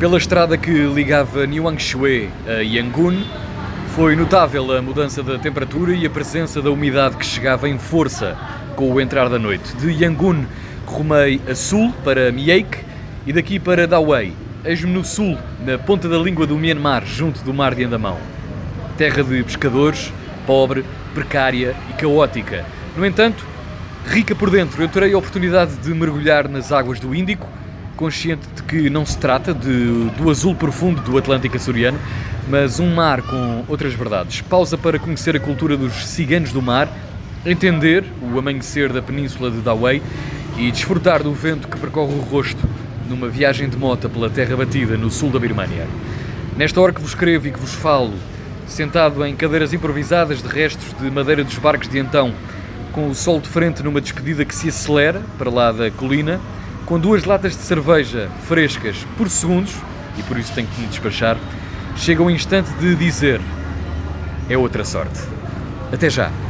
Pela estrada que ligava Niuangshui a Yangon, foi notável a mudança da temperatura e a presença da umidade que chegava em força com o entrar da noite. De Yangon rumei a sul para Mieik e daqui para Dawei. Eis-me no sul, na ponta da língua do Myanmar, junto do mar de Andamão. Terra de pescadores, pobre, precária e caótica. No entanto, rica por dentro, eu terei a oportunidade de mergulhar nas águas do Índico, consciente de que não se trata de, do azul profundo do Atlântico açoriano, mas um mar com outras verdades. Pausa para conhecer a cultura dos ciganos do mar, entender o amanhecer da península de Dawei e desfrutar do vento que percorre o rosto numa viagem de mota pela terra batida no sul da Birmânia. Nesta hora que vos escrevo e que vos falo, sentado em cadeiras improvisadas de restos de madeira dos barcos de então, com o sol de frente numa despedida que se acelera para lá da colina, com duas latas de cerveja frescas por segundos, e por isso tenho que me despachar, chega o instante de dizer: é outra sorte. Até já!